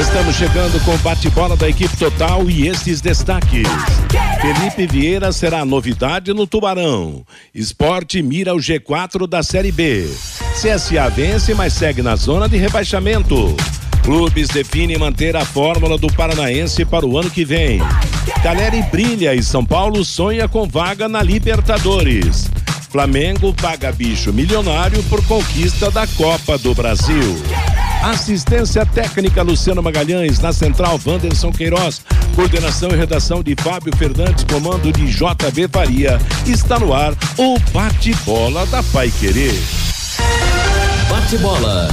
Estamos chegando com o bate-bola da equipe total e esses destaques. Felipe Vieira será novidade no Tubarão. Esporte mira o G4 da Série B. CSA vence, mas segue na zona de rebaixamento. Clubes definem manter a fórmula do Paranaense para o ano que vem. Caleri brilha e São Paulo sonha com vaga na Libertadores. Flamengo paga bicho milionário por conquista da Copa do Brasil. Assistência técnica Luciano Magalhães, na central Wanderson Queiroz, coordenação e redação de Fábio Fernandes, comando de JB Faria. Está no ar o bate-bola da Pai Querer. Bate-bola.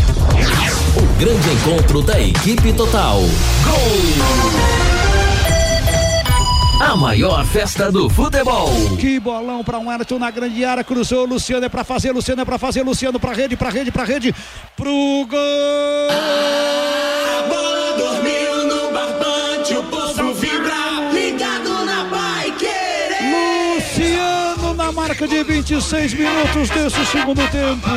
O grande encontro da equipe total. Gol! A maior festa do futebol. Que bolão para um Arthur na grande área, cruzou, Luciano é para fazer, Luciano é para fazer, Luciano para rede, para rede, para rede, pro gol! A bola dormiu no barbante, o povo vibra, ligado na Pai Querer. Luciano na marca de 26 minutos desse segundo tempo.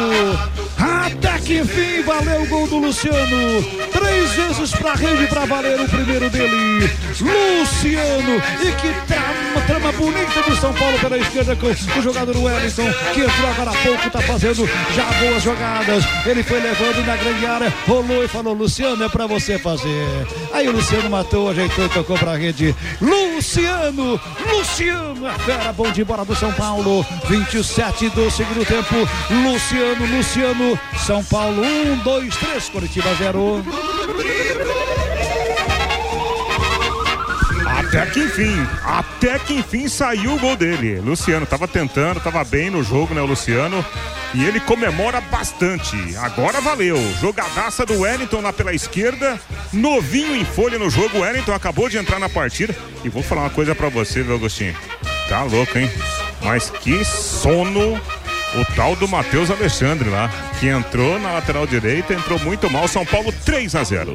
Até que enfim valeu o gol do Luciano. Três vezes pra rede pra valer o primeiro dele. Luciano. E que trama, trama bonita de São Paulo pela esquerda com o jogador Wellington, que entrou agora há pouco, tá fazendo já boas jogadas. Ele foi levando na grande área, rolou e falou: Luciano, é pra você fazer. Aí o Luciano matou, ajeitou e tocou pra rede. Luciano, Luciano, a fera bom de bola do São Paulo. 27 do segundo tempo. Luciano, Luciano, São Paulo 1, 2, 3, Curitiba 0. Até que enfim, até que enfim saiu o gol dele. Luciano tava tentando, tava bem no jogo, né, o Luciano? E ele comemora bastante. Agora valeu. Jogadaça do Wellington lá pela esquerda. Novinho em folha no jogo. Wellington acabou de entrar na partida. E vou falar uma coisa para você, viu, Agostinho? Tá louco, hein? Mas que sono o tal do Matheus Alexandre lá, que entrou na lateral direita, entrou muito mal. São Paulo 3 a 0.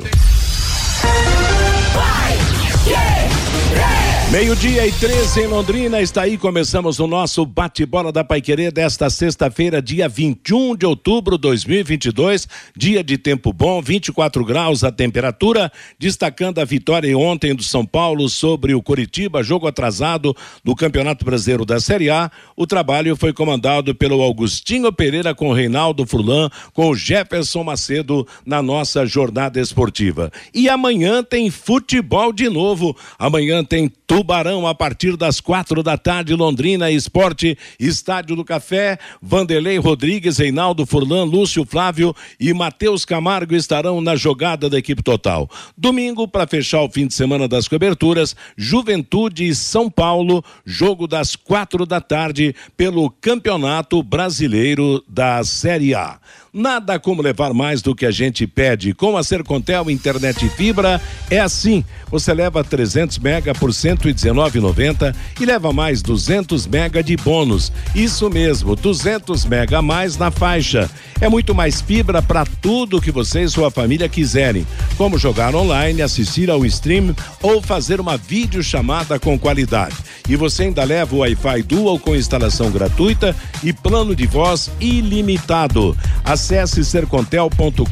Yeah! Meio-dia e 13 em Londrina, está aí, começamos o nosso bate-bola da Paiquerê desta sexta-feira, dia 21 de outubro de 2022, dia de tempo bom, 24 graus a temperatura, destacando a vitória ontem do São Paulo sobre o Coritiba, jogo atrasado do Campeonato Brasileiro da Série A. O trabalho foi comandado pelo Augustinho Pereira com Reinaldo Furlan, com Jefferson Macedo na nossa jornada esportiva. E amanhã tem futebol de novo, amanhã tem Tubarão a partir das quatro da tarde, Londrina Esporte, Estádio do Café, Vanderlei Rodrigues, Reinaldo Furlan, Lúcio Flávio e Matheus Camargo estarão na jogada da equipe total. Domingo, para fechar o fim de semana das coberturas, Juventude e São Paulo, jogo das quatro da tarde pelo Campeonato Brasileiro da Série A. Nada como levar mais do que a gente pede. Com a Sercontel Internet Fibra, é assim. Você leva 300 mega por 119,90 e leva mais 200 mega de bônus. Isso mesmo, 200 mega a mais na faixa. É muito mais fibra para tudo que você e sua família quiserem, como jogar online, assistir ao stream ou fazer uma videochamada com qualidade. E você ainda leva o Wi-Fi Dual com instalação gratuita e plano de voz ilimitado. Acesse sercontel.com.br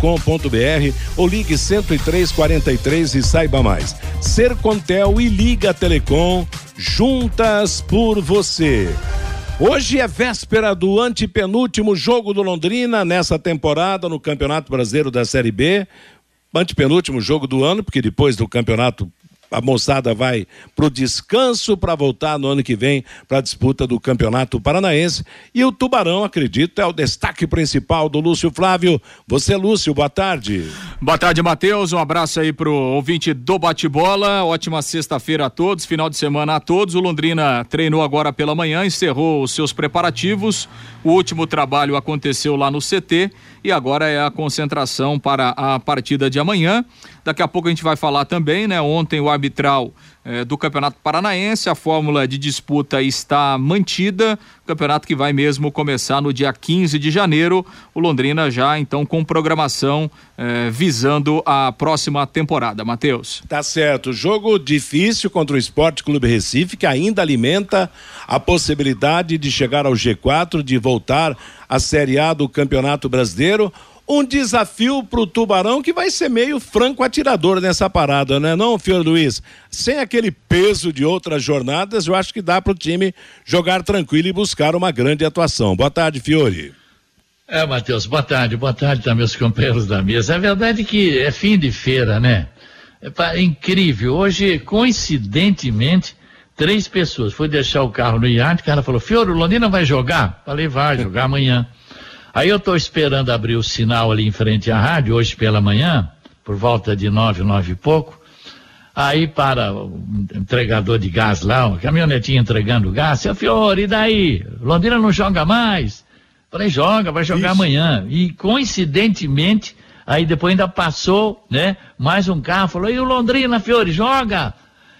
ou ligue 10343 e saiba mais. Sercontel e Liga Telecom, juntas por você. Hoje é véspera do antepenúltimo jogo do Londrina nessa temporada no Campeonato Brasileiro da Série B. Antepenúltimo jogo do ano, porque depois do Campeonato a moçada vai para o descanso para voltar no ano que vem para a disputa do Campeonato Paranaense. E o Tubarão, acredito, é o destaque principal do Lúcio Flávio. Você, Lúcio, boa tarde. Boa tarde, Matheus. Um abraço aí pro ouvinte do bate-bola. Ótima sexta-feira a todos, final de semana a todos. O Londrina treinou agora pela manhã, encerrou os seus preparativos. O último trabalho aconteceu lá no CT e agora é a concentração para a partida de amanhã. Daqui a pouco a gente vai falar também, né? Ontem o arbitral eh, do Campeonato Paranaense, a fórmula de disputa está mantida. Campeonato que vai mesmo começar no dia 15 de janeiro. O Londrina já então com programação eh, visando a próxima temporada. Matheus. Tá certo. Jogo difícil contra o Esporte Clube Recife, que ainda alimenta a possibilidade de chegar ao G4, de voltar à Série A do Campeonato Brasileiro um desafio para o Tubarão que vai ser meio franco atirador nessa parada, né? Não, Fior Luiz? Sem aquele peso de outras jornadas, eu acho que dá para o time jogar tranquilo e buscar uma grande atuação. Boa tarde, Fiore. É, Matheus, boa tarde, boa tarde também meus companheiros da mesa. É verdade que é fim de feira, né? É incrível. Hoje, coincidentemente, três pessoas. Foi deixar o carro no iate, o cara falou, Fiore, o Londrina vai jogar? Falei, vai jogar amanhã. Aí eu estou esperando abrir o sinal ali em frente à rádio, hoje pela manhã, por volta de nove, nove e pouco. Aí para o entregador de gás lá, uma caminhonetinha entregando gás, seu Fiore, e daí? Londrina não joga mais? Falei, joga, vai jogar Isso. amanhã. E coincidentemente, aí depois ainda passou, né? Mais um carro, falou, e o Londrina, Fiore, joga?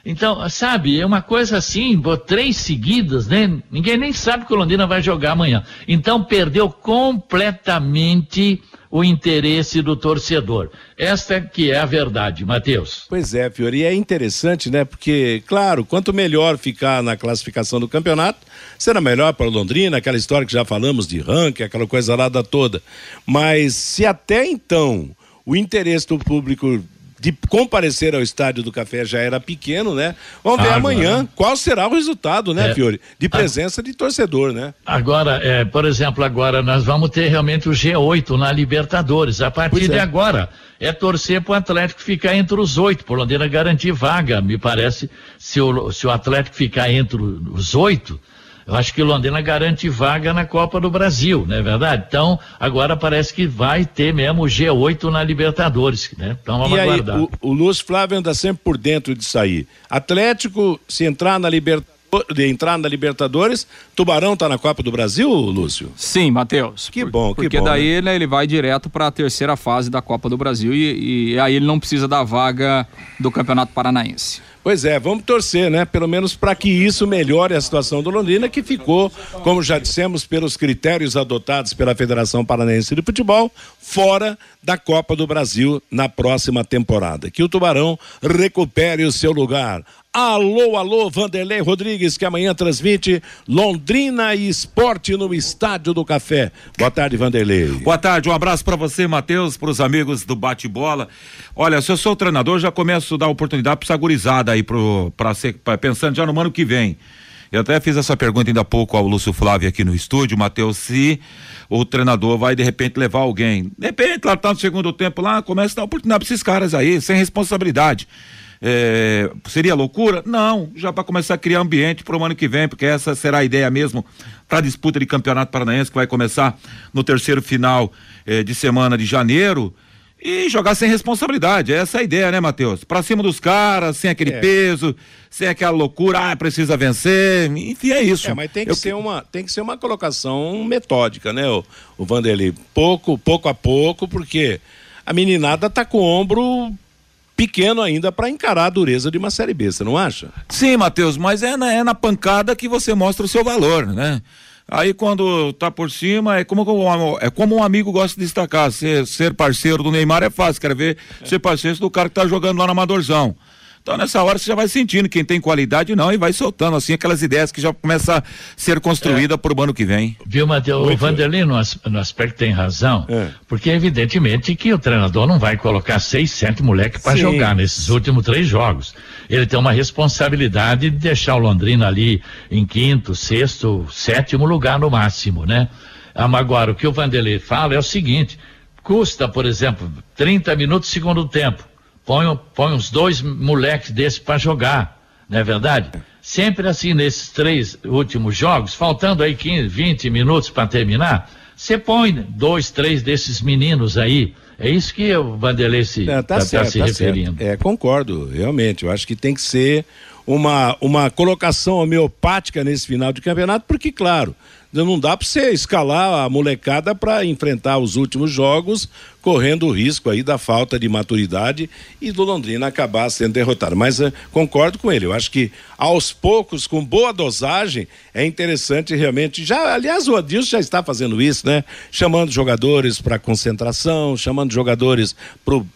Então, sabe, é uma coisa assim, três seguidas, né? Ninguém nem sabe que o Londrina vai jogar amanhã. Então, perdeu completamente o interesse do torcedor. Esta que é a verdade, Matheus. Pois é, Fiori, é interessante, né? Porque, claro, quanto melhor ficar na classificação do campeonato, será melhor para o Londrina, aquela história que já falamos de ranking, aquela coisa lá da toda. Mas se até então o interesse do público de comparecer ao estádio do Café já era pequeno, né? Vamos ver amanhã qual será o resultado, né, é, Fiore? De presença a, de torcedor, né? Agora, é, por exemplo, agora nós vamos ter realmente o G8 na Libertadores. A partir de é. agora, é torcer para o Atlético ficar entre os oito, por Londrina garantir vaga, me parece. Se o, se o Atlético ficar entre os oito, eu acho que Londrina garante vaga na Copa do Brasil, não é verdade? Então, agora parece que vai ter mesmo o G8 na Libertadores, né? Então vamos e aguardar. Aí, o, o Lúcio Flávio anda sempre por dentro disso aí. Atlético, se entrar na Libertadores de entrar na Libertadores, Tubarão está na Copa do Brasil, Lúcio? Sim, Matheus. Que bom, que Porque bom. Porque daí né? ele vai direto para a terceira fase da Copa do Brasil e, e, aí ele não precisa da vaga do Campeonato Paranaense. Pois é, vamos torcer, né? Pelo menos para que isso melhore a situação do Londrina, que ficou, como já dissemos, pelos critérios adotados pela Federação Paranaense de Futebol, fora da Copa do Brasil na próxima temporada. Que o Tubarão recupere o seu lugar. Alô, alô, Vanderlei Rodrigues, que amanhã transmite Londrina e Esporte no Estádio do Café. Boa tarde, Vanderlei. Boa tarde, um abraço para você, Matheus, para os amigos do Bate-Bola. Olha, se eu sou treinador, já começo a dar oportunidade para essa gurizada aí, pro, pra ser, pra, pensando já no ano que vem. Eu até fiz essa pergunta ainda há pouco ao Lúcio Flávio aqui no estúdio, Matheus, se o treinador vai de repente levar alguém. De repente, lá tá no segundo tempo lá, começa a dar oportunidade para esses caras aí, sem responsabilidade. É, seria loucura? Não, já para começar a criar ambiente para o ano que vem, porque essa será a ideia mesmo para a disputa de campeonato paranaense que vai começar no terceiro final é, de semana de janeiro e jogar sem responsabilidade. Essa é a ideia, né, Matheus? Pra cima dos caras, sem aquele é. peso, sem aquela loucura, ah, precisa vencer. Enfim, é isso. É, mas tem que, Eu... ser, uma, tem que ser uma colocação metódica, né, o, o Vanderlei? Pouco, pouco a pouco, porque a meninada tá com o ombro pequeno ainda para encarar a dureza de uma Série B, você não acha? Sim, Matheus, mas é na, é na pancada que você mostra o seu valor, né? Aí quando tá por cima, é como, é como um amigo gosta de destacar. Ser, ser parceiro do Neymar é fácil, quer ver é. ser parceiro do cara que tá jogando lá no Amadorzão. Então nessa hora você já vai sentindo quem tem qualidade não e vai soltando assim aquelas ideias que já começam a ser construídas é. para o ano que vem. Viu, Matheus? O Vanderlei no, no, aspecto tem razão, é. porque evidentemente que o treinador não vai colocar seis, sete moleques para jogar nesses últimos três jogos. Ele tem uma responsabilidade de deixar o Londrina ali em quinto, sexto, sétimo lugar no máximo, né? Agora, o que o Vanderlei fala é o seguinte, custa, por exemplo, 30 minutos segundo tempo põe, põe uns dois moleques desses para jogar, não é verdade? Sempre assim, nesses três últimos jogos, faltando aí 15, 20 minutos para terminar, você põe dois, três desses meninos aí. É isso que o Vanderlei se, é, tá, tá, certo, tá se tá referindo. Certo. É, concordo, realmente. Eu acho que tem que ser uma, uma colocação homeopática nesse final de campeonato, porque, claro, Não dá para você escalar a molecada para enfrentar os últimos jogos correndo o risco aí da falta de maturidade e do Londrina acabar sendo derrotado. Mas uh, concordo com ele, eu acho que aos poucos, com boa dosagem, é interessante realmente. Já, aliás, o Adilson já está fazendo isso, né? Chamando jogadores para concentração, chamando jogadores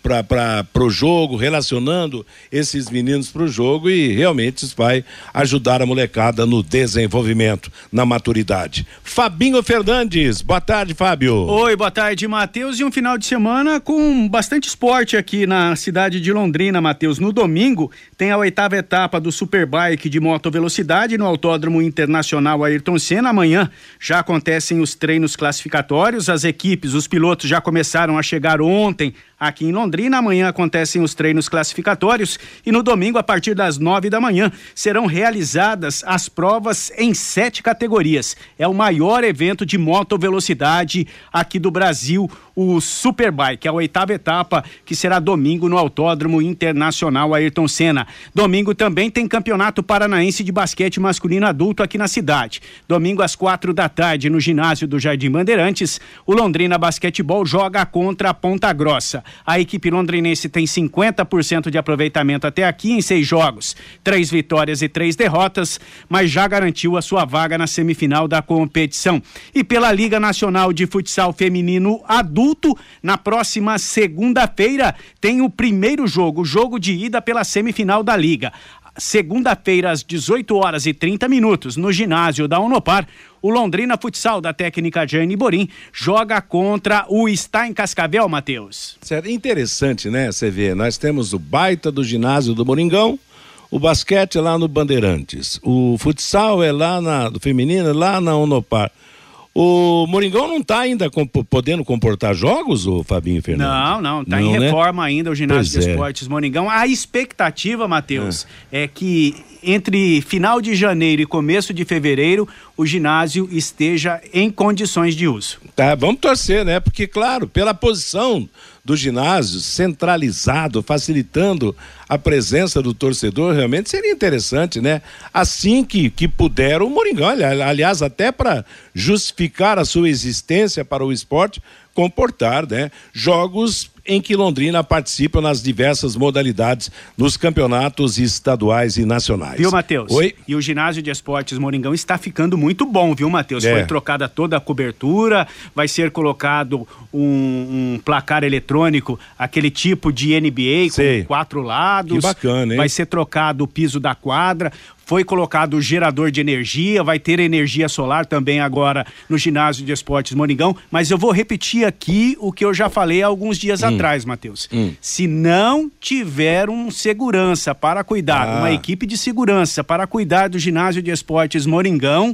para o jogo, relacionando esses meninos para o jogo e realmente isso vai ajudar a molecada no desenvolvimento, na maturidade. Fabinho Fernandes, boa tarde, Fábio. Oi, boa tarde, Matheus. E um final de semana com bastante esporte aqui na cidade de Londrina, Matheus. No domingo tem a oitava etapa do Superbike de moto velocidade no Autódromo Internacional Ayrton Senna. Amanhã já acontecem os treinos classificatórios. As equipes, os pilotos já começaram a chegar ontem aqui em Londrina. Amanhã acontecem os treinos classificatórios e no domingo, a partir das nove da manhã, serão realizadas as provas em sete categorias. É o maior evento de moto velocidade aqui do Brasil, o Superbike, a oitava etapa, que será domingo no Autódromo Internacional Ayrton Senna. Domingo também tem Campeonato Paranaense de Basquete Masculino Adulto aqui na cidade. Domingo às quatro da tarde, no ginásio do Jardim Bandeirantes, o Londrina Basquetebol joga contra a Ponta Grossa. A equipe londrinense tem 50% de aproveitamento até aqui em seis jogos, três vitórias e três derrotas, mas já garantiu a sua vaga na semifinal da competição. E pela Liga Nacional de Futsal Feminino Adulto, na próxima segunda-feira tem o primeiro jogo, jogo de ida pela semifinal da Liga segunda-feira, às 18 horas e 30 minutos, no ginásio da Unopar, o Londrina Futsal da técnica Jane Borim joga contra o Está em Cascavel, Matheus. Certo. Interessante, né? Você vê, nós temos o baita do ginásio do Moringão, o basquete é lá no Bandeirantes, o futsal é lá na, do feminino, é lá na Unopar. O Moringão não está ainda comp podendo comportar jogos, o Fabinho Fernandes? Não, não, está em né? reforma né? ainda o ginásio pois de é. esportes Moringão. A expectativa, Matheus, é. é que entre final de janeiro e começo de fevereiro o ginásio esteja em condições de uso. Tá, vamos torcer, né? Porque, claro, pela posição do ginásio centralizado, facilitando a presença do torcedor, realmente seria interessante, né? Assim que, que puder, o Moringão, aliás, até para justificar a sua existência para o esporte, comportar, né? Jogos em que Londrina participa nas diversas modalidades nos campeonatos estaduais e nacionais. Viu, Matheus? Oi? E o ginásio de esportes Moringão está ficando muito bom, viu, Matheus? É. Foi trocada toda a cobertura, vai ser colocado um, um placar eletrônico, aquele tipo de NBA Sei. com quatro lados. Que bacana, hein? Vai ser trocado o piso da quadra foi colocado o gerador de energia, vai ter energia solar também agora no ginásio de esportes Moringão, mas eu vou repetir aqui o que eu já falei há alguns dias hum. atrás, Matheus. Hum. Se não tiver um segurança para cuidar, ah. uma equipe de segurança para cuidar do ginásio de esportes Moringão,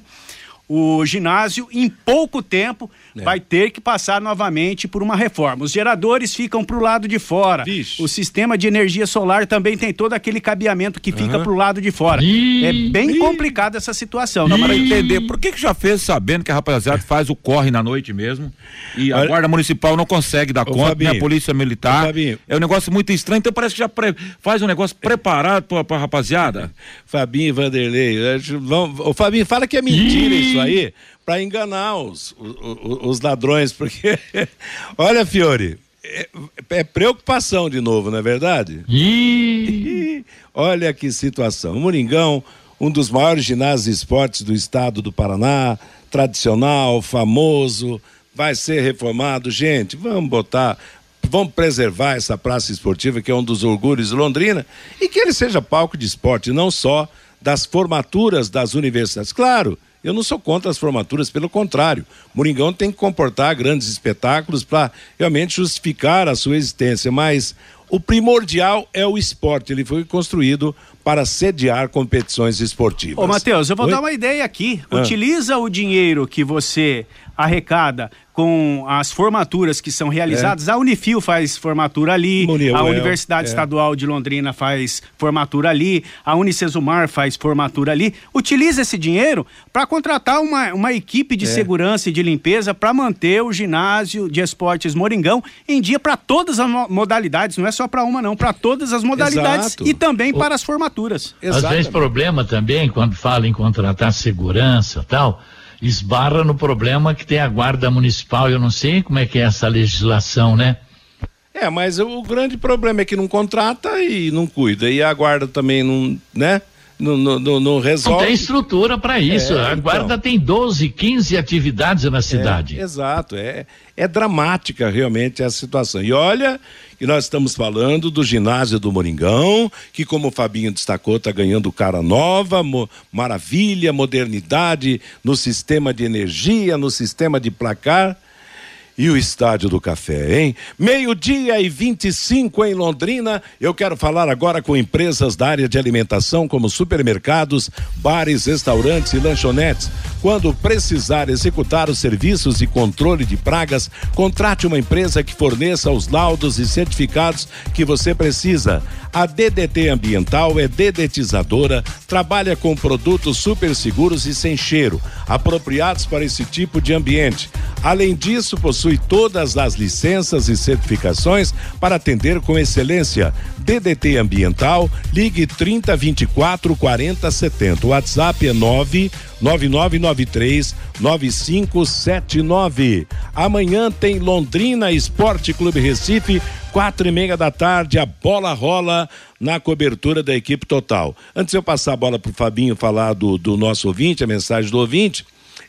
o ginásio, em pouco tempo, é. vai ter que passar novamente por uma reforma. Os geradores ficam para o lado de fora. Vixe. O sistema de energia solar também tem todo aquele cabeamento que fica uhum. para o lado de fora. Ih, é bem ih, complicada essa situação. Não, para entender, por que, que já fez sabendo que a rapaziada faz o corre na noite mesmo e a Olha, Guarda Municipal não consegue dar conta, Fabinho, nem a Polícia Militar. É um negócio muito estranho, então parece que já pre... faz um negócio preparado para a rapaziada. Fabinho Vanderlei, o Fabinho fala que é mentira isso isso aí para enganar os, os, os, ladrões, porque, olha, Fiore, é, é, preocupação de novo, não é verdade? olha que situação. O Moringão, um dos maiores ginásios de esportes do estado do Paraná, tradicional, famoso, vai ser reformado. Gente, vamos botar vamos preservar essa praça esportiva que é um dos orgulhos de Londrina e que ele seja palco de esporte, não só das formaturas das universidades. Claro, eu não sou contra as formaturas, pelo contrário. Moringão tem que comportar grandes espetáculos para realmente justificar a sua existência, mas o primordial é o esporte. Ele foi construído para sediar competições esportivas. Ô, Matheus, eu vou Oi? dar uma ideia aqui. Ah. Utiliza o dinheiro que você arrecada com as formaturas que são realizadas. É. A Unifil faz formatura ali, a Universidade é. Estadual de Londrina faz formatura ali, a Unicesumar faz formatura ali. Utiliza esse dinheiro para contratar uma, uma equipe de é. segurança e de limpeza para manter o ginásio de esportes Moringão em dia para todas as modalidades, não é só para uma não, para todas as modalidades Exato. e também o... para as formaturas. Às vezes problema também quando fala em contratar segurança tal, esbarra no problema que tem a guarda municipal. Eu não sei como é que é essa legislação, né? É, mas o grande problema é que não contrata e não cuida. E a guarda também não, né? Não, não, não, resolve. Não tem estrutura para isso. É, a guarda então. tem 12, 15 atividades na cidade. É, exato, é, é dramática realmente essa situação. E olha que nós estamos falando do ginásio do Moringão, que como o Fabinho destacou, está ganhando cara nova, mo, maravilha, modernidade no sistema de energia, no sistema de placar. E o Estádio do Café, hein? Meio-dia e 25 em Londrina. Eu quero falar agora com empresas da área de alimentação, como supermercados, bares, restaurantes e lanchonetes. Quando precisar executar os serviços de controle de pragas, contrate uma empresa que forneça os laudos e certificados que você precisa. A DDT Ambiental é dedetizadora, trabalha com produtos super seguros e sem cheiro, apropriados para esse tipo de ambiente. Além disso, possui todas as licenças e certificações para atender com excelência. DDT Ambiental, ligue 30 24 40 70. O WhatsApp é 9 9993 9579. Amanhã tem Londrina Esporte Clube Recife, quatro e meia da tarde, a bola rola na cobertura da equipe total. Antes de eu passar a bola para o Fabinho falar do, do nosso ouvinte, a mensagem do ouvinte,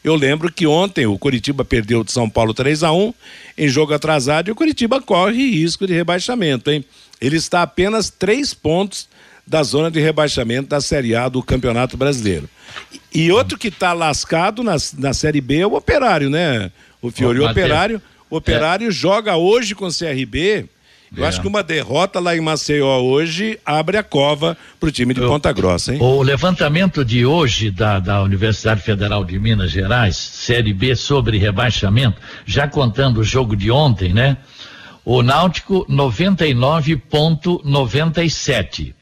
eu lembro que ontem o Curitiba perdeu de São Paulo 3 a 1 em jogo atrasado e o Curitiba corre risco de rebaixamento, hein? Ele está a apenas três pontos da zona de rebaixamento da Série A do Campeonato Brasileiro. E outro que está lascado na, na Série B é o Operário, né? O Fiori, o Operário. O Operário é. joga hoje com o CRB. Eu é. acho que uma derrota lá em Maceió hoje abre a cova para o time de Eu, Ponta Grossa, hein? O levantamento de hoje da, da Universidade Federal de Minas Gerais, Série B sobre rebaixamento, já contando o jogo de ontem, né? O Náutico 99.97.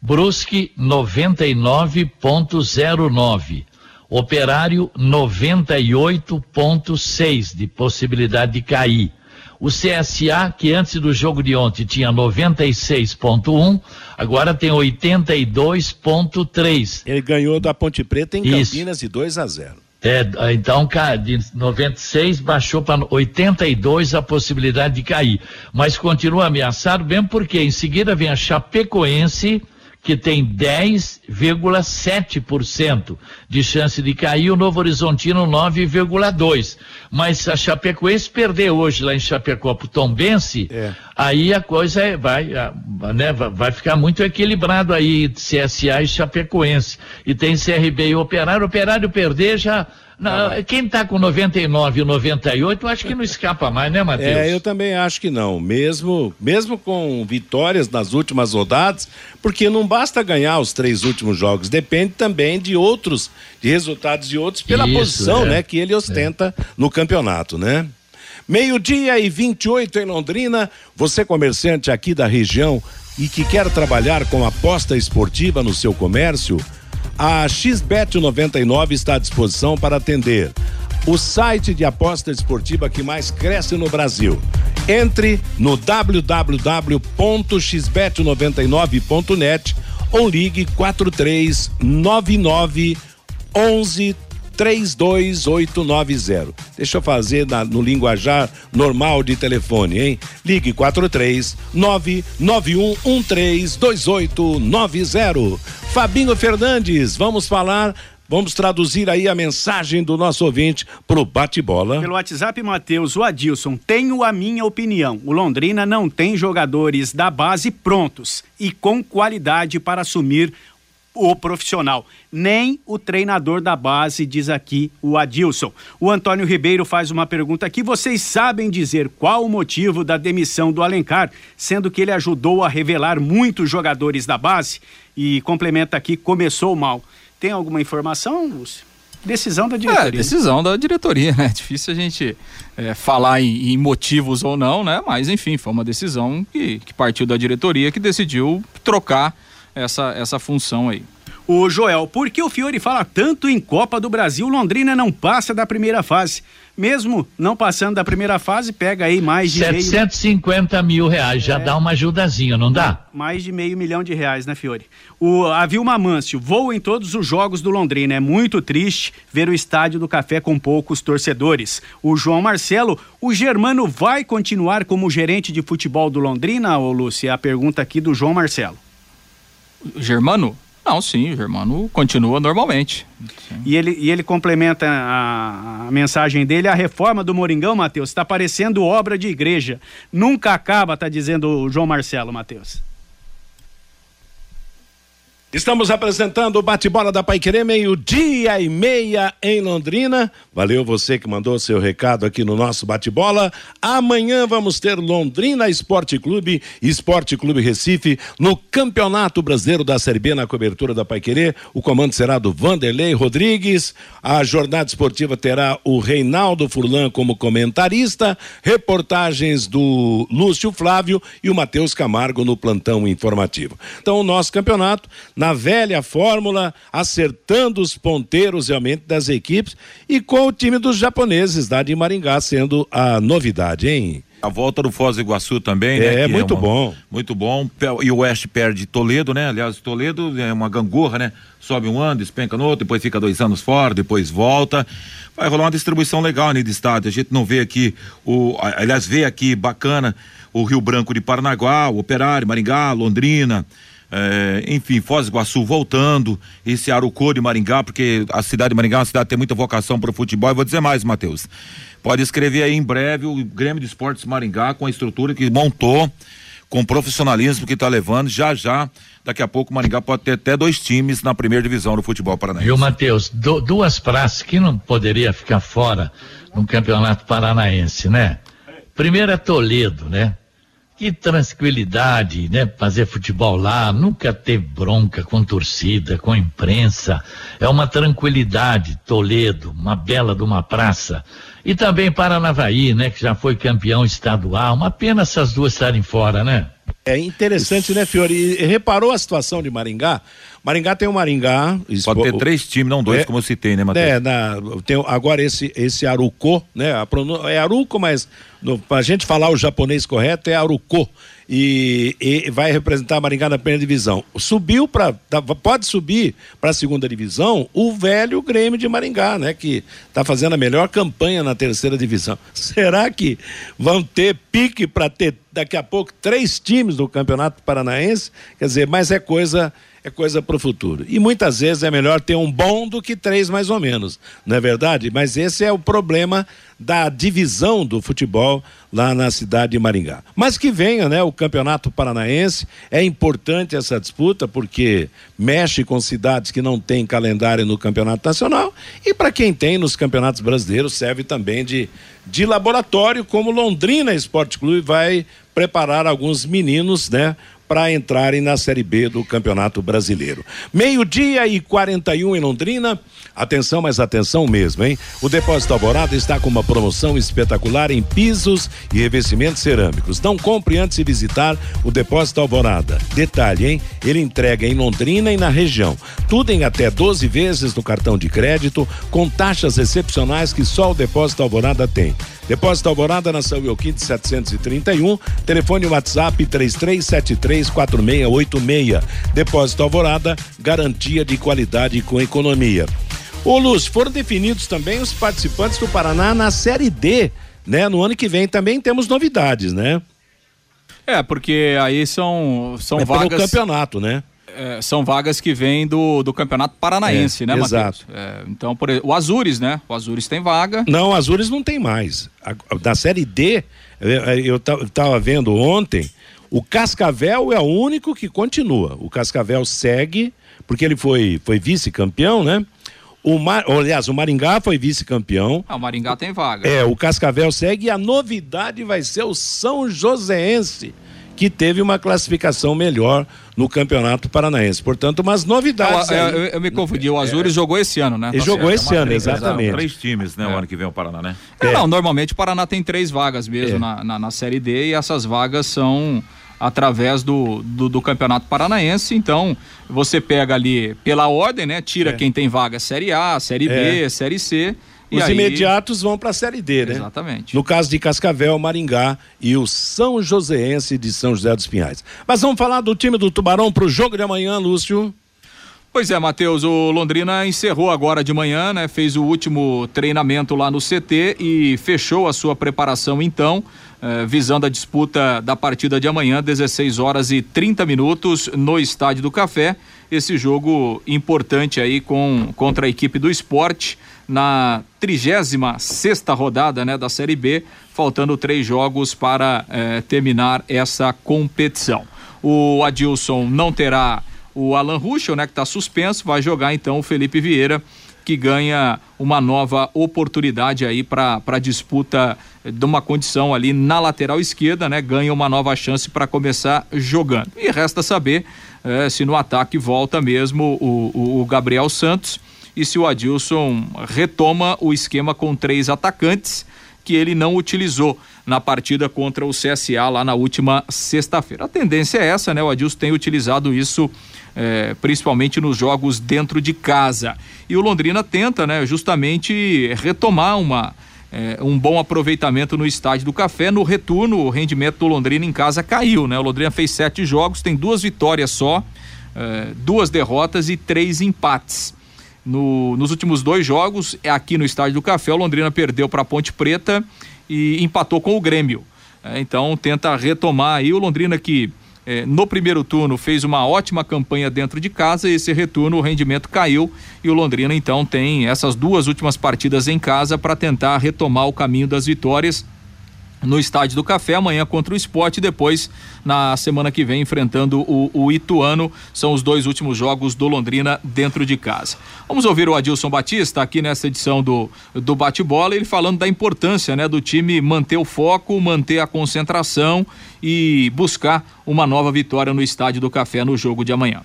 Brusque 99.09. Operário 98.6 de possibilidade de cair. O CSA, que antes do jogo de ontem tinha 96.1, agora tem 82.3. Ele ganhou da Ponte Preta em Isso. Campinas de 2 a 0. É, então, de 96 baixou para 82 a possibilidade de cair. Mas continua ameaçado, mesmo porque em seguida vem a Chapecoense que tem 10,7% de chance de cair, o Novo Horizontino 9,2%. Mas a Chapecoense perder hoje lá em Chapecó pro Tombense, é. aí a coisa é, vai, né, vai ficar muito equilibrado aí, CSA e Chapecoense. E tem CRB e Operário, Operário perder já não, quem está com 99 e 98, eu acho que não escapa mais, né, Matheus? É, eu também acho que não. Mesmo, mesmo com vitórias nas últimas rodadas, porque não basta ganhar os três últimos jogos, depende também de outros, de resultados de outros pela Isso, posição, é. né, que ele ostenta é. no campeonato, né? Meio-dia e 28 em Londrina. Você, comerciante aqui da região e que quer trabalhar com aposta esportiva no seu comércio, a XBET 99 está à disposição para atender o site de aposta esportiva que mais cresce no Brasil. Entre no www.xbet99.net ou ligue 4399 11 32890. Deixa eu fazer na, no linguajar normal de telefone, hein? Ligue 43 991132890. Fabinho Fernandes, vamos falar Vamos traduzir aí a mensagem do nosso ouvinte pro bate-bola. Pelo WhatsApp, Matheus, o Adilson, tenho a minha opinião. O Londrina não tem jogadores da base prontos e com qualidade para assumir o profissional, nem o treinador da base, diz aqui o Adilson. O Antônio Ribeiro faz uma pergunta aqui: vocês sabem dizer qual o motivo da demissão do Alencar, sendo que ele ajudou a revelar muitos jogadores da base? E complementa aqui: começou mal. Tem alguma informação, Lúcio? Decisão da diretoria. É, decisão da diretoria, né? Difícil a gente é, falar em, em, motivos ou não, né? Mas enfim, foi uma decisão que, que partiu da diretoria que decidiu trocar essa, essa função aí. O Joel, por que o Fiore fala tanto em Copa do Brasil? Londrina não passa da primeira fase. Mesmo não passando da primeira fase, pega aí mais de 750 meio... mil reais, já é. dá uma ajudazinha, não dá? Mais de meio milhão de reais, né, Fiore? O, a Vilma Mâncio voa em todos os jogos do Londrina. É muito triste ver o estádio do Café com poucos torcedores. O João Marcelo, o Germano vai continuar como gerente de futebol do Londrina, ô Lúcia? A pergunta aqui do João Marcelo. Germano? Não, sim, o Germano continua normalmente. E ele, e ele complementa a, a, mensagem dele, a reforma do Moringão, Matheus, está parecendo obra de igreja. Nunca acaba, está dizendo o João Marcelo, Matheus. Estamos apresentando o bate-bola da Paiquerê, meio-dia e meia em Londrina. Valeu você que mandou seu recado aqui no nosso bate-bola. Amanhã vamos ter Londrina Esporte Clube e Esporte Clube Recife no Campeonato Brasileiro da Série B na cobertura da Paiquerê. O comando será do Vanderlei Rodrigues. A jornada esportiva terá o Reinaldo Furlan como comentarista, reportagens do Lúcio Flávio e o Matheus Camargo no plantão informativo. Então, o nosso campeonato na velha fórmula, acertando os ponteiros realmente das equipes e com o time dos japoneses da de Maringá sendo a novidade, hein? A volta do Foz do Iguaçu também, né? É, muito é uma, bom. Muito bom. E o Oeste perde Toledo, né? Aliás, Toledo é uma gangorra, né? Sobe um ano, despenca no outro, depois fica dois anos fora, depois volta. Vai rolar uma distribuição legal né, de estádio. A gente não vê aqui, o, aliás, vê aqui bacana o Rio Branco de Paranaguá, o Operário, Maringá, Londrina, é, enfim, Foz do Iguaçu voltando, esse Arucô de Maringá, porque a cidade de Maringá é uma cidade que tem muita vocação para o futebol. E vou dizer mais, Matheus. Pode escrever aí em breve o Grêmio de Esportes Maringá com a estrutura que montou, com o profissionalismo que está levando. Já já, daqui a pouco, o Maringá pode ter até dois times na primeira divisão do futebol paranaense. Viu, Matheus? duas praças que não poderia ficar fora no campeonato paranaense, né? Primeiro é Toledo, né? Que tranquilidade, né? Fazer futebol lá, nunca ter bronca com torcida, com imprensa. É uma tranquilidade, Toledo, uma bela de uma praça. E também Paranavaí, né? Que já foi campeão estadual. Uma pena essas duas estarem fora, né? É interessante, né, Fiore? E reparou a situação de Maringá? Maringá tem o Maringá. Pode ter três times, não dois, é, como eu citei, né, Matheus? É, na, tem agora esse, esse Aruco, né? A. É Aruco, mas no, pra gente falar o japonês correto é Aruco. E, e, vai representar Maringá na primeira divisão. Subiu para tá, pode subir para a segunda divisão o velho Grêmio de Maringá, né, que está fazendo a melhor campanha na terceira divisão. Será que vão ter pique para ter daqui a pouco três times do Campeonato Paranaense? Quer dizer, mas é coisa é coisa para o futuro. E muitas vezes é melhor ter um bom do que três mais ou menos, não é verdade? Mas esse é o problema da divisão do futebol lá na cidade de Maringá. Mas que venha, né, o Campeonato Paranaense, é importante essa disputa porque mexe com cidades que não têm calendário no Campeonato Nacional e para quem tem nos campeonatos brasileiros serve também de, de laboratório, como Londrina Esporte Clube vai preparar alguns meninos, né, para entrarem na Série B do Campeonato Brasileiro. Meio-dia e 41 em Londrina. Atenção, mas atenção mesmo, hein? O Depósito Alvorada está com uma promoção espetacular em pisos e revestimentos cerâmicos. Não compre antes de visitar o Depósito Alvorada. Detalhe, hein? Ele entrega em Londrina e na região. Tudo em até 12 vezes no cartão de crédito, com taxas excepcionais que só o Depósito Alvorada tem. Depósito Alvorada na São Euquinte 731, telefone WhatsApp 33734686. Depósito Alvorada, garantia de qualidade com economia. Ô Luz, foram definidos também os participantes do Paraná na Série D, né? No ano que vem também temos novidades, né? É, porque aí são, são é vagas. Pelo campeonato, né? É, são vagas que vêm do, do Campeonato Paranaense, é, né, Exato. É, então, por, o Azures, né? O Azures tem vaga. Não, o Azures não tem mais. A, da Série D, eu estava vendo ontem, o Cascavel é o único que continua. O Cascavel segue, porque ele foi, foi vice-campeão, né? O Mar, aliás, o Maringá foi vice-campeão. Ah, o Maringá tem vaga. É, o Cascavel segue e a novidade vai ser o São Joséense que teve uma classificação melhor no Campeonato Paranaense. Portanto, umas novidades. eu, eu, eu, me confundi, o Azures é, jogou esse ano, né? Ele tá jogou certo. esse é ano, três, exatamente. Três times, né? É. O ano que vem o Paraná, né? É, não, normalmente o Paraná tem três vagas mesmo é. na, na, na, Série D e essas vagas são através do, do, do, Campeonato Paranaense. Então, você pega ali pela ordem, né? Tira é. quem tem vaga Série A, Série B, é. Série C. Os aí... imediatos vão para a Série D, né? Exatamente. No caso de Cascavel, Maringá e o São Joséense de São José dos Pinhais. Mas vamos falar do time do Tubarão para o jogo de amanhã, Lúcio. Pois é, Matheus, o Londrina encerrou agora de manhã, né? Fez o último treinamento lá no CT e fechou a sua preparação então, eh, visando a disputa da partida de amanhã, 16 horas e 30 minutos no Estádio do Café. Esse jogo importante aí com contra a equipe do esporte na 36 sexta rodada né, da Série B, faltando três jogos para eh, terminar essa competição. O Adilson não terá o Alan Ruschel, né, que está suspenso, vai jogar então o Felipe Vieira, que ganha uma nova oportunidade aí para a disputa de uma condição ali na lateral esquerda, né? Ganha uma nova chance para começar jogando. E resta saber eh, se no ataque volta mesmo o, o, o Gabriel Santos e se o Adilson retoma o esquema com três atacantes que ele não utilizou na partida contra o CSA lá na última sexta-feira. A tendência é essa, né? O Adilson tem utilizado isso é, principalmente nos jogos dentro de casa. E o Londrina tenta, né, justamente retomar uma. É, um bom aproveitamento no estádio do Café. No retorno, o rendimento do Londrina em casa caiu, né? O Londrina fez sete jogos, tem duas vitórias só, é, duas derrotas e três empates. No, nos últimos dois jogos, é aqui no estádio do Café, o Londrina perdeu para a Ponte Preta e empatou com o Grêmio. É, então tenta retomar aí o Londrina que eh, no primeiro turno fez uma ótima campanha dentro de casa, esse retorno o rendimento caiu e o Londrina então tem essas duas últimas partidas em casa para tentar retomar o caminho das vitórias no Estádio do Café, amanhã contra o esporte, depois na semana que vem enfrentando o, o, Ituano. São os dois últimos jogos do Londrina dentro de casa. Vamos ouvir o Adilson Batista aqui nessa edição do, do bate-bola, ele falando da importância né, do time manter o foco, manter a concentração e buscar uma nova vitória no Estádio do Café no jogo de amanhã.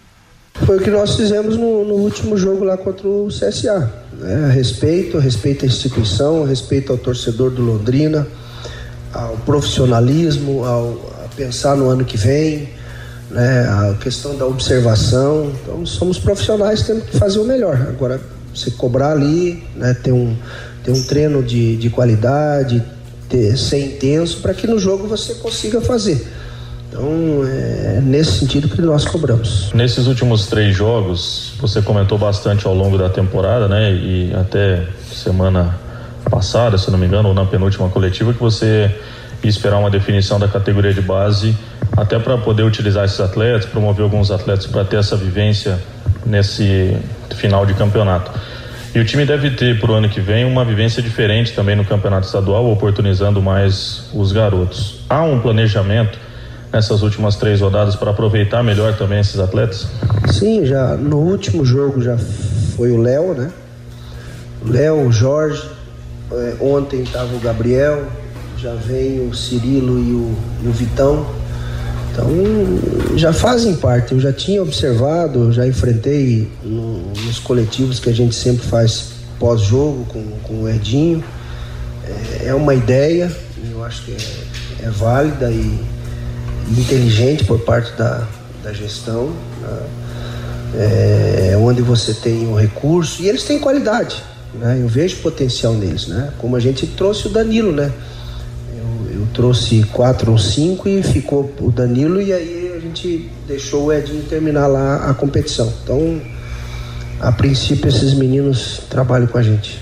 Foi o que nós fizemos no, no último jogo lá contra o CSA. Né? Respeito, respeito à instituição, respeito ao torcedor do Londrina ao profissionalismo, ao a pensar no ano que vem, né, a questão da observação. Então, somos profissionais, temos que fazer o melhor. Agora, você cobrar ali, né, ter, um, ter um treino de, de qualidade, ter, ser intenso, para que no jogo você consiga fazer. Então, é nesse sentido que nós cobramos. Nesses últimos três jogos, você comentou bastante ao longo da temporada, né? E até semana passada, se não me engano, ou na penúltima coletiva, que você ia esperar uma definição da categoria de base, até para poder utilizar esses atletas, promover alguns atletas para ter essa vivência nesse final de campeonato. E o time deve ter para o ano que vem uma vivência diferente também no campeonato estadual, oportunizando mais os garotos. Há um planejamento nessas últimas três rodadas para aproveitar melhor também esses atletas? Sim, já no último jogo já foi o Léo, né? Léo, o Jorge, é, ontem estava o Gabriel, já vem o Cirilo e o, e o Vitão. Então já fazem parte. Eu já tinha observado, já enfrentei no, nos coletivos que a gente sempre faz pós-jogo com, com o Edinho. É, é, uma ideia, eu acho que é, é válida e, e, inteligente por parte da, da gestão. Né? É, onde você tem o recurso e eles têm qualidade. Né? Eu vejo potencial neles, né? Como a gente trouxe o Danilo, né? Eu, eu trouxe quatro ou cinco e ficou o Danilo e aí a gente deixou o Edinho terminar lá a competição. Então, a princípio esses meninos trabalham com a gente.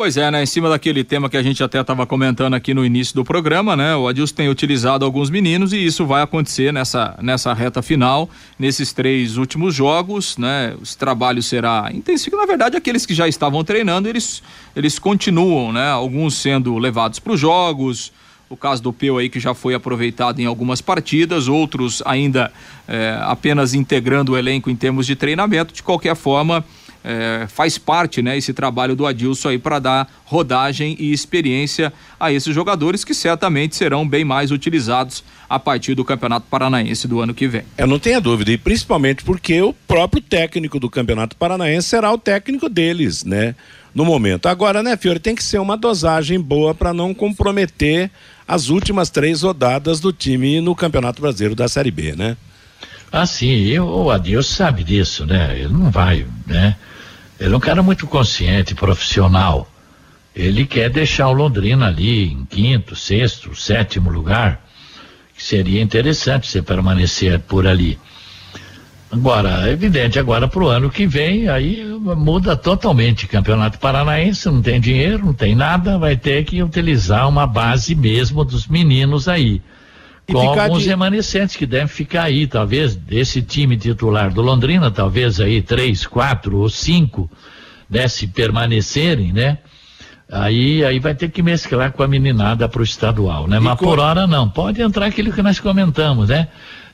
Pois é, né? Em cima daquele tema que a gente até estava comentando aqui no início do programa, né? O Adilson tem utilizado alguns meninos e isso vai acontecer nessa, nessa reta final, nesses três últimos jogos, né? Os trabalhos será intensivo. Na verdade, aqueles que já estavam treinando, eles, eles continuam, né? Alguns sendo levados para os jogos, o caso do Peu aí que já foi aproveitado em algumas partidas, outros ainda é, apenas integrando o elenco em termos de treinamento. De qualquer forma, é, faz parte, né, esse trabalho do Adilson aí para dar rodagem e experiência a esses jogadores que certamente serão bem mais utilizados a partir do Campeonato Paranaense do ano que vem. Eu não tenho dúvida, e principalmente porque o próprio técnico do Campeonato Paranaense será o técnico deles, né? No momento. Agora, né, Fiore, tem que ser uma dosagem boa para não comprometer as últimas três rodadas do time no Campeonato Brasileiro da Série B, né? Ah, sim, eu, o Adeus sabe disso, né? Ele não vai, né? Ele é um cara muito consciente, profissional. Ele quer deixar o Londrina ali em quinto, sexto, sétimo lugar, que seria interessante você permanecer por ali. Agora, é evidente, agora para o ano que vem, aí muda totalmente. Campeonato Paranaense não tem dinheiro, não tem nada, vai ter que utilizar uma base mesmo dos meninos aí. E com alguns de- remanescentes que devem ficar aí, talvez, desse time titular do Londrina, talvez aí três, quatro ou cinco, né, se permanecerem, né? Aí, aí vai ter que mesclar com a meninada pro estadual, né? Mas com- por hora não. Pode entrar aquilo que nós comentamos, né?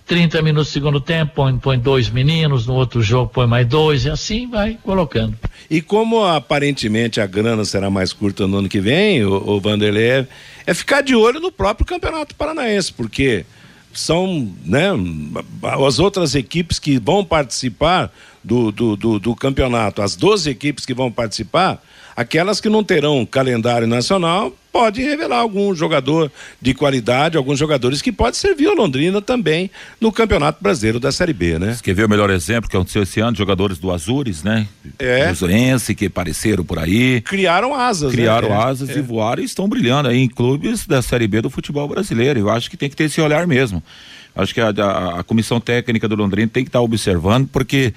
30 minutos do segundo tempo, põe, põe dois meninos, no outro jogo põe mais dois, e assim vai colocando. E como aparentemente a grana será mais curta no ano que vem, o, o Vanderlei, é, ficar de olho no próprio Campeonato Paranaense, porque são né, as outras equipes que vão participar do, do, do, do campeonato, as 12 equipes que vão participar, aquelas que não terão calendário nacional, pode revelar algum jogador de qualidade, alguns jogadores que pode servir a Londrina também no Campeonato Brasileiro da Série B, né? Quer ver o melhor exemplo que aconteceu esse ano? Jogadores do Azures, né? É. Azurense, que apareceram por aí. Criaram asas, né? Criaram É, asas é. e voaram e estão brilhando aí em clubes da Série B do futebol brasileiro. Eu acho que tem que ter esse olhar mesmo. Acho que a, a- a comissão técnica do Londrina tem que estar observando, porque,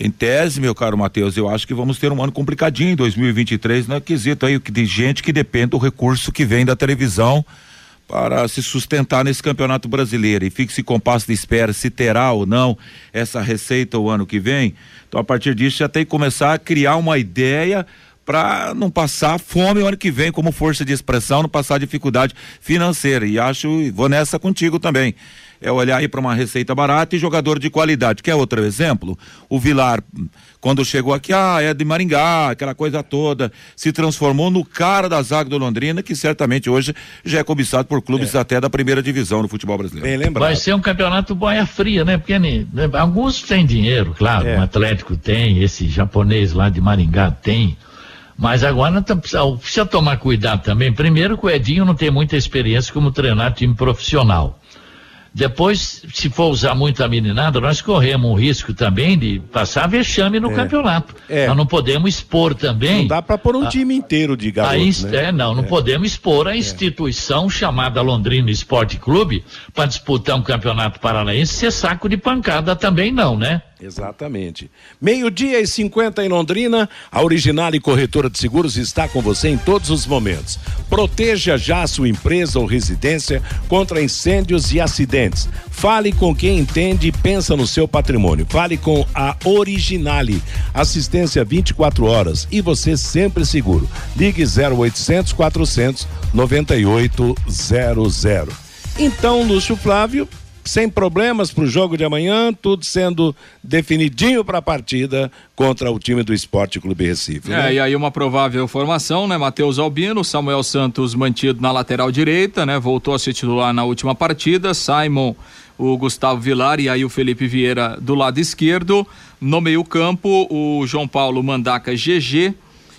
em tese, meu caro Matheus, eu acho que vamos ter um ano complicadinho em 2023, no quesito aí de gente que depende do recurso que vem da televisão para se sustentar nesse campeonato brasileiro e fique-se com passo de espera se terá ou não essa receita o ano que vem. Então, a partir disso, já tem que começar a criar uma ideia para não passar fome o ano que vem como força de expressão, não passar dificuldade financeira. E acho, vou nessa contigo também. É olhar aí para uma receita barata e jogador de qualidade. Quer outro exemplo? O Vilar, quando chegou aqui, ah, é de Maringá, aquela coisa toda, se transformou no cara da zaga do Londrina, que certamente hoje já é cobiçado por clubes até da primeira divisão no futebol brasileiro. Vai ser um campeonato boia fria, né? Porque né, alguns têm dinheiro, claro. É. O Atlético tem, esse japonês lá de Maringá tem. Mas agora tá- precisa, precisa tomar cuidado também. Primeiro que o Edinho não tem muita experiência como treinar time profissional. Depois, se for usar muito a meninada, nós corremos um risco também de passar vexame no É. campeonato. É. Nós não podemos expor também. Não dá para pôr um a- time inteiro de garotos, né? é, não, não podemos expor a instituição chamada Londrina Esporte Clube para disputar um campeonato paranaense ser saco de pancada também não, né? Exatamente. Meio-dia e 50 em Londrina, a Originale Corretora de Seguros está com você em todos os momentos. Proteja já sua empresa ou residência contra incêndios e acidentes. Fale com quem entende e pensa no seu patrimônio. Fale com a Originale. Assistência 24 horas e você sempre seguro. Ligue 0800 400 9800. Então, Lúcio Flávio, sem problemas para o jogo de amanhã, tudo sendo definidinho para a partida contra o time do Esporte Clube Recife. É, né? e aí uma provável formação, né? Matheus Albino, Samuel Santos mantido na lateral direita, né? Voltou a se titular na última partida, Simon, o Gustavo Vilar e aí o Felipe Vieira do lado esquerdo. No meio campo, o João Paulo Mandaca GG.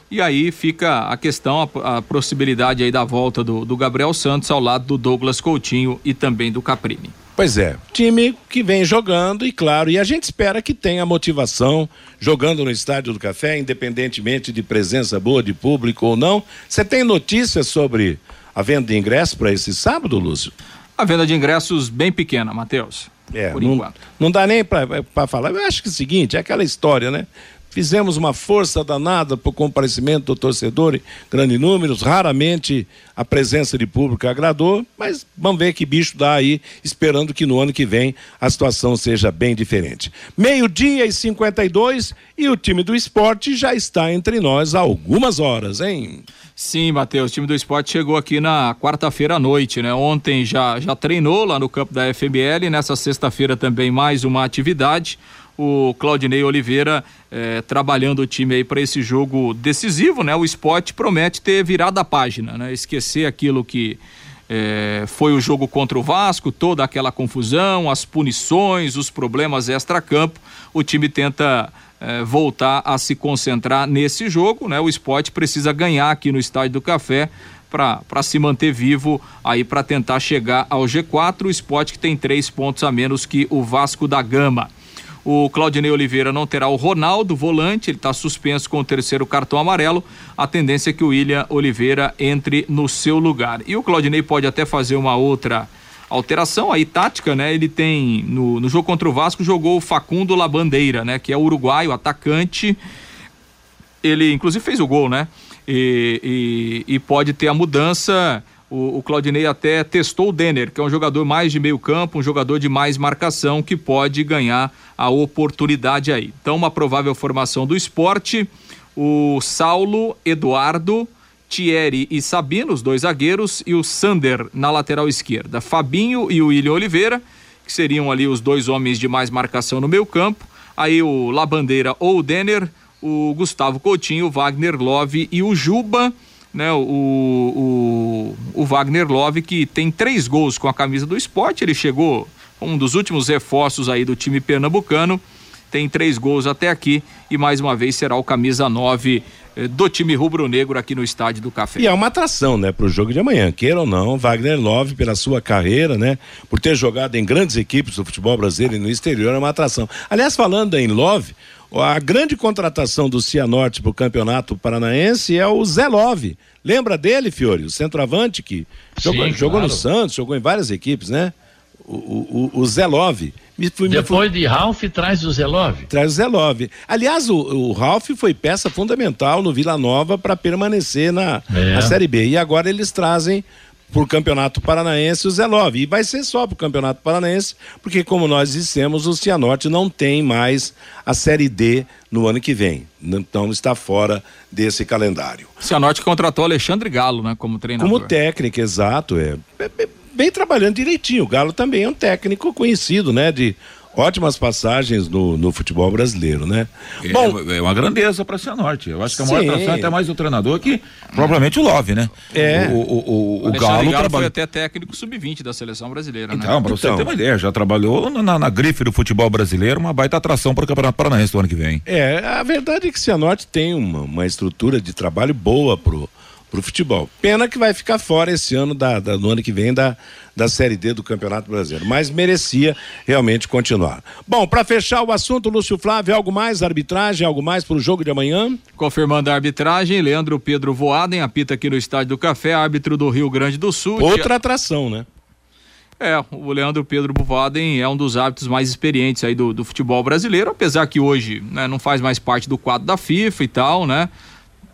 E aí fica a questão, a, a possibilidade aí da volta do, do Gabriel Santos ao lado do Douglas Coutinho e também do Caprini. Pois é, time que vem jogando e claro, e a gente espera que tenha motivação jogando no Estádio do Café, independentemente de presença boa de público ou não. Você tem notícias sobre a venda de ingressos para esse sábado, Lúcio? A venda de ingressos bem pequena, Matheus. É, por não, enquanto. não dá nem para falar. Eu acho que é o seguinte, é aquela história, né? Fizemos uma força danada para o comparecimento do torcedor em grandes números. Raramente a presença de público agradou, mas vamos ver que bicho dá aí, esperando que no ano que vem a situação seja bem diferente. Meio-dia e 52 e o time do esporte já está entre nós há algumas horas, hein? Sim, Matheus, o time do esporte chegou aqui na quarta-feira à noite, né? Ontem já, já treinou lá no campo da FML, nessa sexta-feira também mais uma atividade. O Claudinei Oliveira eh, trabalhando o time aí para esse jogo decisivo, né? O esporte promete ter virado a página, né? Esquecer aquilo que eh, foi o jogo contra o Vasco, toda aquela confusão, as punições, os problemas extra-campo. O time tenta eh, voltar a se concentrar nesse jogo, né? O esporte precisa ganhar aqui no Estádio do Café para se manter vivo aí para tentar chegar ao G4. O esporte que tem três pontos a menos que o Vasco da Gama. O Claudinei Oliveira não terá o Ronaldo, volante, ele está suspenso com o terceiro cartão amarelo. A tendência é que o William Oliveira entre no seu lugar. E o Claudinei pode até fazer uma outra alteração aí tática, né? Ele tem no, no jogo contra o Vasco jogou o Facundo Labandeira, né? Que é uruguaio, atacante. Ele inclusive fez o gol, né? E, e, e pode ter a mudança. O, o, Claudinei até testou o Denner, que é um jogador mais de meio campo, um jogador de mais marcação, que pode ganhar a oportunidade aí. Então, uma provável formação do esporte: o Saulo, Eduardo, Thierry e Sabino, os dois zagueiros, e o Sander na lateral esquerda. Fabinho e o William Oliveira, que seriam ali os dois homens de mais marcação no meio campo. Aí o Labandeira ou o Denner, o Gustavo Coutinho, o Wagner Love e o Juba, né? O, o, o Wagner Love, que tem três gols com a camisa do esporte, ele chegou um dos últimos reforços aí do time pernambucano, tem três gols até aqui e mais uma vez será o camisa 9 eh, do time rubro-negro aqui no Estádio do Café. E é uma atração, né, para o jogo de amanhã. Queira ou não, Wagner Love, pela sua carreira, né, por ter jogado em grandes equipes do futebol brasileiro e no exterior, é uma atração. Aliás, falando em Love, a grande contratação do Cianorte para o campeonato paranaense é o Zé Love. Lembra dele, Fiore? O centroavante que Sim, jogou, claro. jogou no Santos, jogou em várias equipes, né? O, o, o- Zé Love. Me me Depois de Ralph, traz o Zelov. Traz o Zé Love. Aliás, o, o Ralf foi peça fundamental no Vila Nova para permanecer na, É. na Série B. E agora eles trazem por Campeonato Paranaense o Zé Love. E vai ser só pro Campeonato Paranaense, porque como nós dissemos, o Cianorte não tem mais a Série D no ano que vem. Então está fora desse calendário. Cianorte contratou Alexandre Galo, né, como treinador. Como técnico, exato, é. é- é Bem trabalhando direitinho. O Galo também é um técnico conhecido, né? De ótimas passagens no, no futebol brasileiro, né? É, é uma grandeza para Cianorte. Eu acho que a maior atração é até mais do treinador que propriamente o Love, né? É. O, o, o, o Galo Galo foi até técnico sub-20 da seleção brasileira, né? Então, para você Então. ter uma ideia, já trabalhou na, na grife do futebol brasileiro, uma baita atração para o Campeonato Paranaense do ano que vem. É, a verdade é que Cianorte tem uma, uma estrutura de trabalho boa pro, pro futebol. Pena que vai ficar fora esse ano, da, da- no ano que vem, da, da Série D do Campeonato Brasileiro. Mas merecia realmente continuar. Bom, para fechar o assunto, Lúcio Flávio, algo mais? Arbitragem, algo mais pro jogo de amanhã? Confirmando a arbitragem, Leandro Pedro Voaden apita aqui no Estádio do Café, árbitro do Rio Grande do Sul. Outra atração, né? É, o Leandro Pedro Buvaden é um dos árbitros mais experientes aí do, do futebol brasileiro, apesar que hoje né, não faz mais parte do quadro da FIFA e tal, né?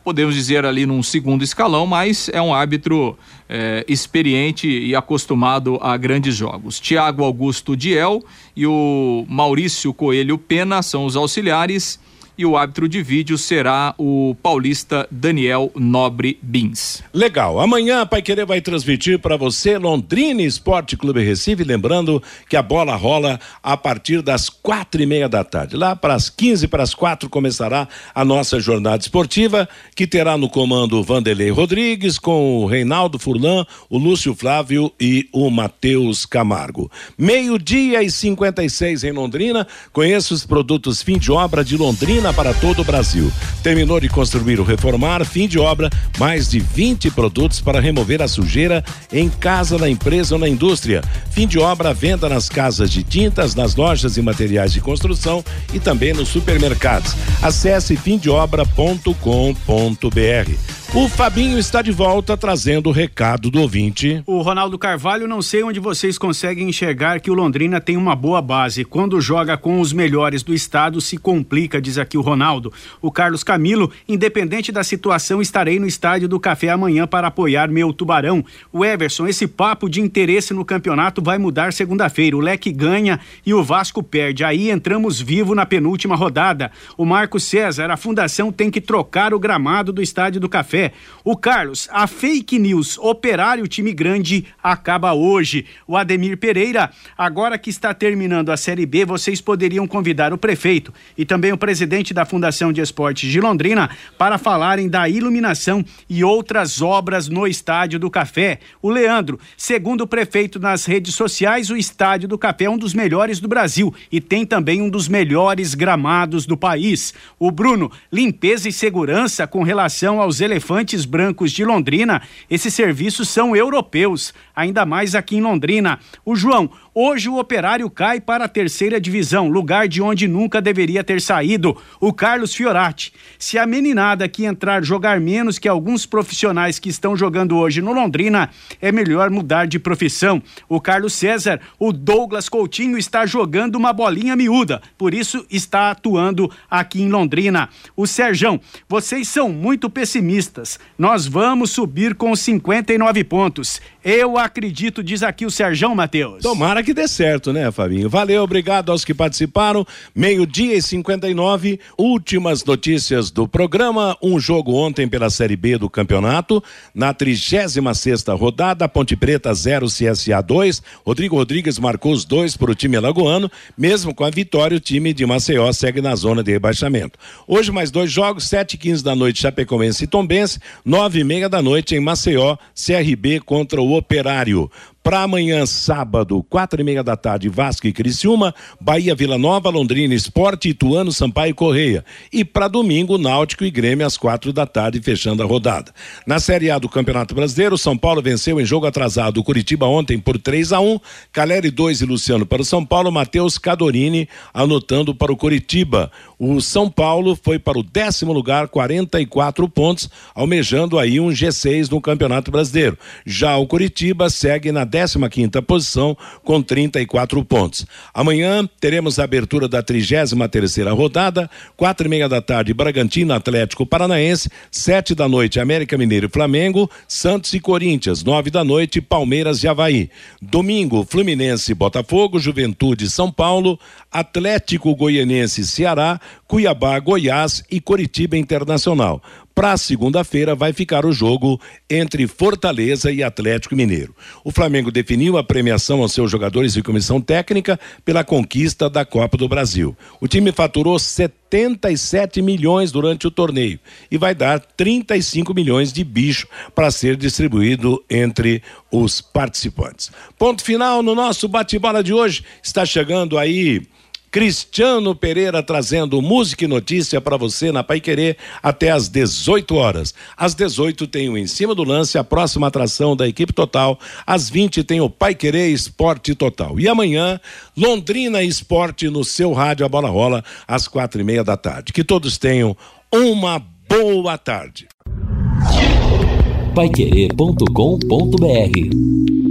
Podemos dizer ali num segundo escalão, mas é um árbitro é, experiente e acostumado a grandes jogos. Tiago Augusto Diel e o Maurício Coelho Pena são os auxiliares e o árbitro de vídeo será o paulista Daniel Nobre Bins. Legal. Amanhã a Pai Querer vai transmitir para você Londrina Esporte Clube Recife. Lembrando que a bola rola a partir das quatro e meia da tarde. Lá para as 15 para as quatro começará a nossa jornada esportiva, que terá no comando Vanderlei Rodrigues, com o Reinaldo Furlan, o Lúcio Flávio e o Matheus Camargo. Meio-dia e 56 em Londrina. Conheça os produtos fim de obra de Londrina para todo o Brasil. Terminou de construir ou reformar, fim de obra, mais de 20 produtos para remover a sujeira em casa, na empresa ou na indústria. Fim de obra, venda nas casas de tintas, nas lojas e materiais de construção e também nos supermercados. Acesse fimdeobra.com.br. O Fabinho está de volta trazendo o recado do ouvinte. O Ronaldo Carvalho, não sei onde vocês conseguem enxergar que o Londrina tem uma boa base. Quando joga com os melhores do estado, se complica, diz aqui o Ronaldo. O Carlos Camilo, independente da situação, estarei no estádio do Café amanhã para apoiar meu tubarão. O Everson, esse papo de interesse no campeonato vai mudar segunda-feira. O Leque ganha e o Vasco perde. Aí entramos vivo na penúltima rodada. O Marco César, a fundação tem que trocar o gramado do estádio do Café. O Carlos, a fake news operário time grande acaba hoje. O Ademir Pereira, agora que está terminando a Série B, vocês poderiam convidar o prefeito e também o presidente da Fundação de Esportes de Londrina para falarem da iluminação e outras obras no Estádio do Café. O Leandro, segundo o prefeito nas redes sociais, o Estádio do Café é um dos melhores do Brasil e tem também um dos melhores gramados do país. O Bruno, limpeza e segurança com relação aos elefantes brancos de Londrina, esses serviços são europeus, ainda mais aqui em Londrina. O João, hoje o operário cai para a terceira divisão, lugar de onde nunca deveria ter saído. O Carlos Fiorati. Se a meninada que entrar jogar menos que alguns profissionais que estão jogando hoje no Londrina, é melhor mudar de profissão. O Carlos César, o Douglas Coutinho está jogando uma bolinha miúda, por isso está atuando aqui em Londrina. O Serjão, vocês são muito pessimistas. Nós vamos subir com 59 pontos. Eu acredito, diz aqui o Serjão Matheus. Tomara que dê certo, né, Fabinho? Valeu, obrigado aos que participaram. Meio-dia e 59, últimas notícias do programa. Um jogo ontem pela Série B do campeonato. Na 36 rodada, Ponte Preta 0, CSA 2. Rodrigo Rodrigues marcou os dois para o time alagoano. Mesmo com a vitória, o time de Maceió segue na zona de rebaixamento. Hoje, mais dois jogos: 7 e 15 da noite, Chapecoense e Tombense. 9 e meia da noite em Maceió, CRB contra o Operário. Para amanhã, sábado, quatro e meia da tarde, Vasco e Criciúma, Bahia, Vila Nova, Londrina, Esporte, Ituano, Sampaio e Correia. E para domingo, Náutico e Grêmio às quatro da tarde, fechando a rodada. Na Série A do Campeonato Brasileiro, São Paulo venceu em jogo atrasado o Curitiba ontem por 3 a 1 Caleri 2 e Luciano para o São Paulo, Matheus Cadorini anotando para o Curitiba. O São Paulo foi para o décimo lugar, 44 pontos, almejando aí um G6 no Campeonato Brasileiro. Já o Curitiba segue na 15 quinta posição com 34 pontos. Amanhã teremos a abertura da 33 terceira rodada, quatro e meia da tarde, Bragantino Atlético Paranaense, sete da noite, América Mineiro e Flamengo, Santos e Corinthians, nove da noite, Palmeiras e Havaí. Domingo, Fluminense Botafogo, Juventude São Paulo, Atlético Goianense Ceará, Cuiabá, Goiás e Coritiba Internacional. Para segunda-feira vai ficar o jogo entre Fortaleza e Atlético Mineiro. O Flamengo definiu a premiação aos seus jogadores e comissão técnica pela conquista da Copa do Brasil. O time faturou 77 milhões durante o torneio e vai dar 35 milhões de bicho para ser distribuído entre os participantes. Ponto final no nosso bate-bola de hoje. Está chegando aí Cristiano Pereira trazendo música e notícia para você na Pai Querer até às 18 horas. Às 18 tem o Em Cima do Lance, a próxima atração da equipe total. Às 20 tem o Pai Querer Esporte Total. E amanhã, Londrina Esporte no seu rádio, a bola rola às quatro e meia da tarde. Que todos tenham uma boa tarde. Paiquerê.com.br